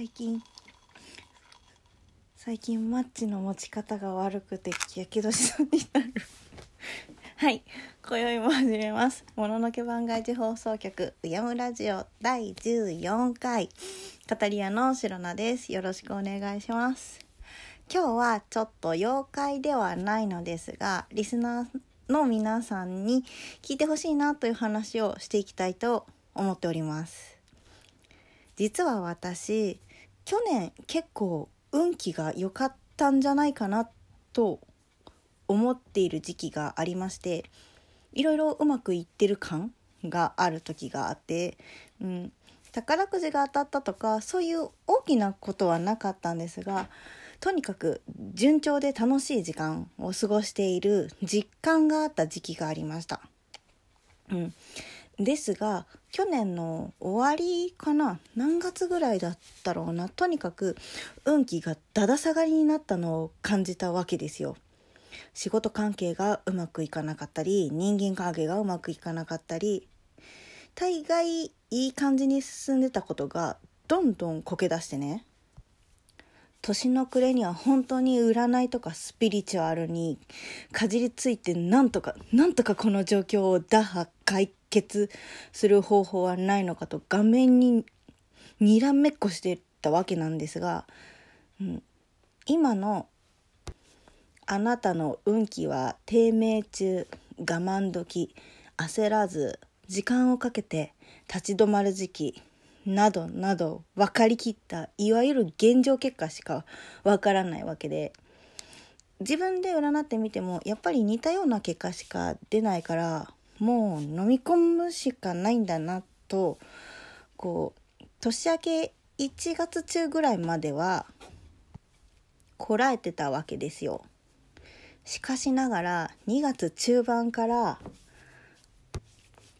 最近。最近マッチの持ち方が悪くてやけどしそうになる。はい。今宵も始めます。もののけ番外地放送局うやむラジオ第14回。カタリアのシロナです。よろしくお願いします。今日はちょっと妖怪ではないのですがリスナーの皆さんに聞いてほしいなという話をしていきたいと思っております。実は私去年結構運気が良かったんじゃないかなと思っている時期がありましていろいろうまくいってる感がある時があって、うん、宝くじが当たったとかそういう大きなことはなかったんですがとにかく順調で楽しい時間を過ごしている実感があった時期がありました。うん、ですが去年の終わりかな何月ぐらいだったろうなとにかく運気がだだ下がりになったのを感じたわけですよ。仕事関係がうまくいかなかったり人間関係がうまくいかなかったり大概いい感じに進んでたことがどんどんこけ出してね年の暮れには本当に占いとかスピリチュアルにかじりついてなんとかなんとかこの状況を打破解決する方法はないのかと画面ににらめっこしてたわけなんですが、うん、今のあなたの運気は低迷中我慢時焦らず時間をかけて立ち止まる時期。などなど分かりきったいわゆる現状結果しか分からないわけで自分で占ってみてもやっぱり似たような結果しか出ないからもう飲み込むしかないんだなとこう年明け1月中ぐらいまではこらえてたわけですよ。しかしながら2月中盤から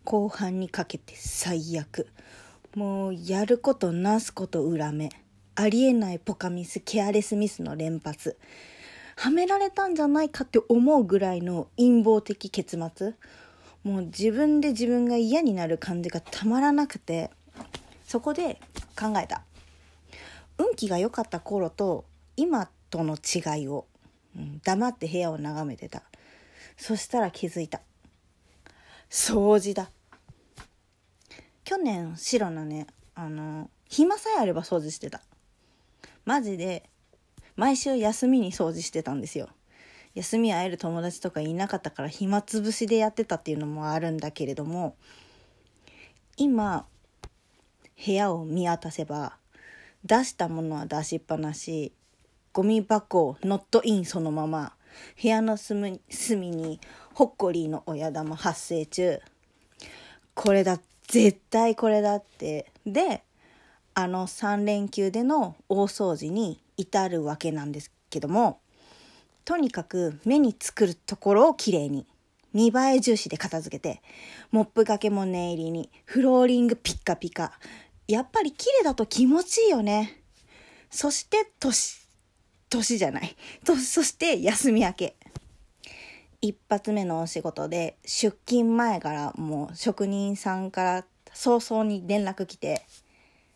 後半にかけて最悪もうやることなすこと裏目。ありえないポカミスケアレスミスの連発。はめられたんじゃないかって思うぐらいの陰謀的結末。もう自分で自分が嫌になる感じがたまらなくて。そこで考えた。運気が良かった頃と今との違いを、うん、黙って部屋を眺めてた。そしたら気づいた。掃除だ。去年白のねあの暇さえあれば掃除してた。マジで毎週休みに掃除してたんですよ。休み会える友達とかいなかったから暇つぶしでやってたっていうのもあるんだけれども今部屋を見渡せば出したものは出しっぱなしゴミ箱ノットインそのまま部屋の隅にホッコリーの親玉発生中。これだ絶対これだって。であの3連休での大掃除に至るわけなんですけどもとにかく目につくるところをきれいに見栄え重視で片付けてモップがけも念入りにフローリングピッカピカ。やっぱり綺麗だと気持ちいいよね。そして年年じゃない。とそして休み明け。一発目のお仕事で出勤前からもう職人さんから早々に連絡来て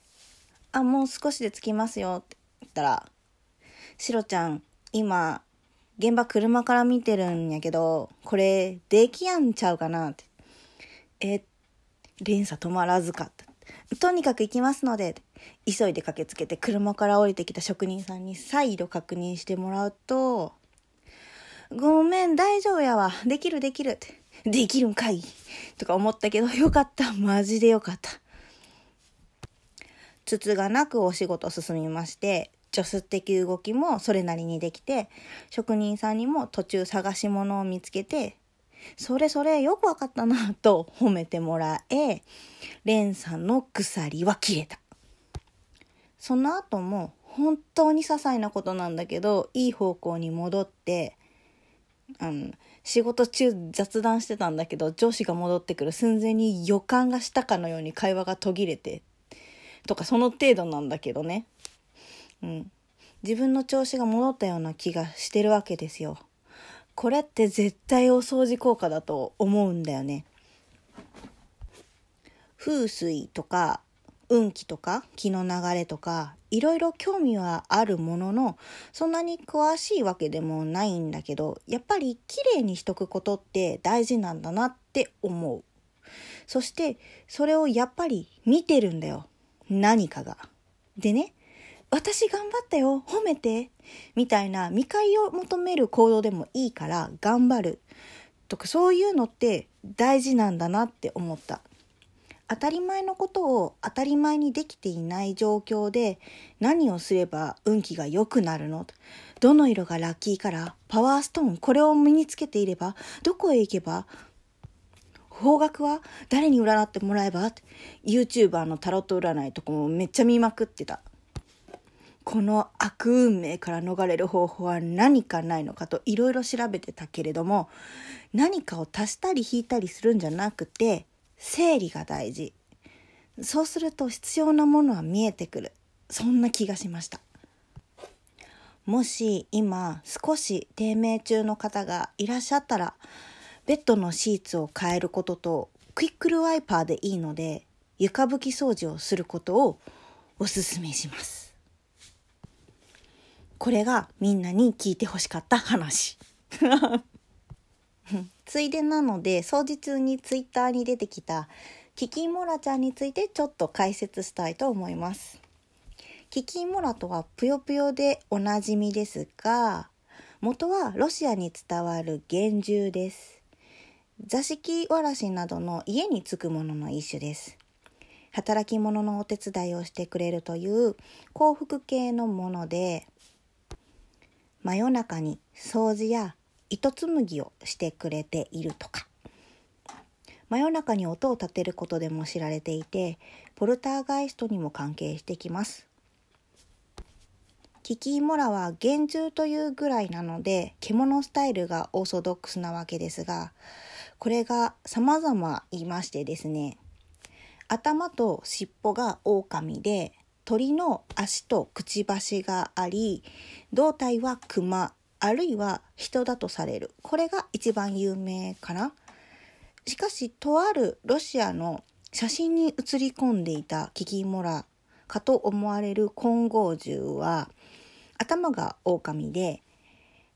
「あもう少しで着きますよ」って言ったら「シロちゃん今現場車から見てるんやけど、これ、できやんちゃうかな？って。え、連鎖止まらずかった。とにかく行きますので、急いで駆けつけて車から降りてきた職人さんに再度確認してもらうと、ごめん、大丈夫やわ。できるできるって。できるんかいとか思ったけど、よかった。マジでよかった。つつがなくお仕事進みまして、助手的動きもそれなりにできて、職人さんにも途中探し物を見つけて、それそれよくわかったなと褒めてもらえ、レンさんの鎖は切れた。その後も本当に些細なことなんだけど、いい方向に戻って、あの、仕事中雑談してたんだけど、上司が戻ってくる寸前に予感がしたかのように会話が途切れて、とかその程度なんだけどね。うん、自分の調子が戻ったような気がしてるわけですよ。これって絶対お掃除効果だと思うんだよね。風水とか運気とか気の流れとかいろいろ興味はあるもののそんなに詳しいわけでもないんだけどやっぱり綺麗にしとくことって大事なんだなって思う。そしてそれをやっぱり見てるんだよ。何かが。でね私頑張ったよ褒めてみたいな見返りを求める行動でもいいから頑張る。とかそういうのって大事なんだなって思った。当たり前のことを当たり前にできていない状況で何をすれば運気が良くなるの？どの色がラッキーカラーパワーストーン？これを身につけていれば？どこへ行けば？方角は？誰に占ってもらえば ?YouTuber のタロット占いとかもめっちゃ見まくってた。この悪運命から逃れる方法は何かないのかといろいろ調べてたけれども何かを足したり引いたりするんじゃなくて整理が大事。そうすると必要なものは見えてくる。そんな気がしました。もし今少し低迷中の方がいらっしゃったらベッドのシーツを変えることとクイックルワイパーでいいので床拭き掃除をすることをおすすめします。これがみんなに聞いてほしかった話。ついでなので掃除中にツイッターに出てきたキキモラちゃんについてちょっと解説したいと思います。キキモラとはぷよぷよでおなじみですが元はロシアに伝わる幻獣です。座敷わらしなどの家につくものの一種です。働き者のお手伝いをしてくれるという幸福系のもので真夜中に掃除や糸紡ぎをしてくれているとか。真夜中に音を立てることでも知られていてポルターガイストにも関係してきます。キキイモラは幻獣というぐらいなので獣スタイルがオーソドックスなわけですがこれが様々言いましてですね頭と尻尾が狼で鳥の足とくちばしがあり胴体は熊あるいは人だとされる。これが一番有名かな。しかしとあるロシアの写真に写り込んでいたキキモラかと思われる金剛獣は頭が狼で、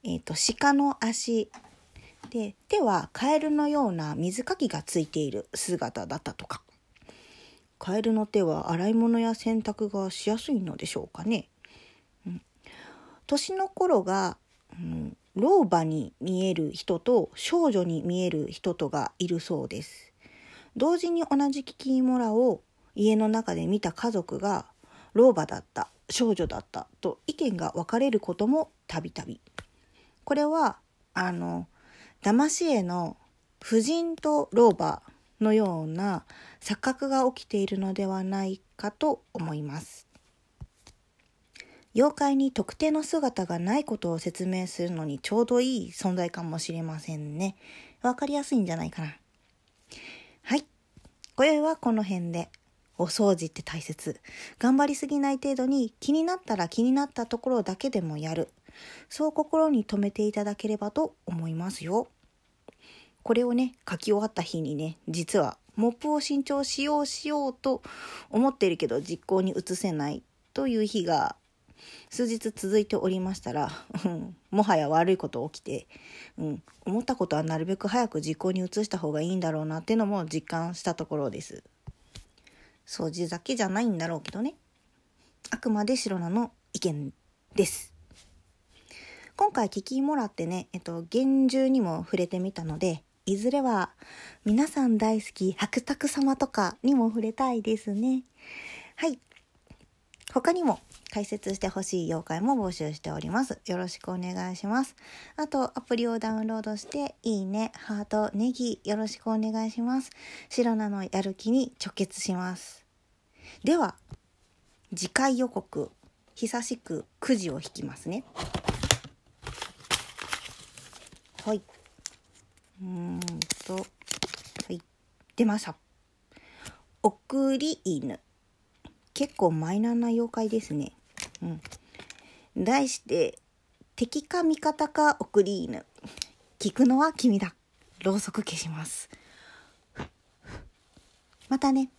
えーと、と鹿の足。で手はカエルのような水かきがついている姿だったとか。カエルの手は洗い物や洗濯がしやすいのでしょうかね、うん、年の頃が、老婆に見える人と少女に見える人とがいるそうです。同時に同じキキイモラを家の中で見た家族が老婆だった少女だったと意見が分かれることもたびたび。これはあの騙し絵の婦人と老婆のような錯覚が起きているのではないかと思います。妖怪に特定の姿がないことを説明するのにちょうどいい存在かもしれませんね。わかりやすいんじゃないかな。はい。今宵はこの辺で。お掃除って大切。頑張りすぎない程度に気になったら気になったところだけでもやる。そう心に留めていただければと思いますよ。これをね、書き終わった日にね、実はモップを新調しようしようと思ってるけど実行に移せないという日が数日続いておりましたら、うん、もはや悪いこと起きて、うん、思ったことはなるべく早く実行に移した方がいいんだろうなっていうのも実感したところです。掃除だけじゃないんだろうけどね。あくまで白菜の意見です。今回聞きもらってね、えっと、厳重にも触れてみたので、いずれは皆さん大好き白沢様とかにも触れたいですね。はい。他にも解説してほしい妖怪も募集しております。よろしくお願いします。あと、アプリをダウンロードして、いいね、ハート、ネギ、よろしくお願いします。白菜のやる気に直結します。では、次回予告、久しくくじを引きますね。はい。うーんと、はい。出ました。送り犬。結構マイナーな妖怪ですね。うん。題して、敵か味方か送り犬。聞くのは君だ。ろうそく消します。またね。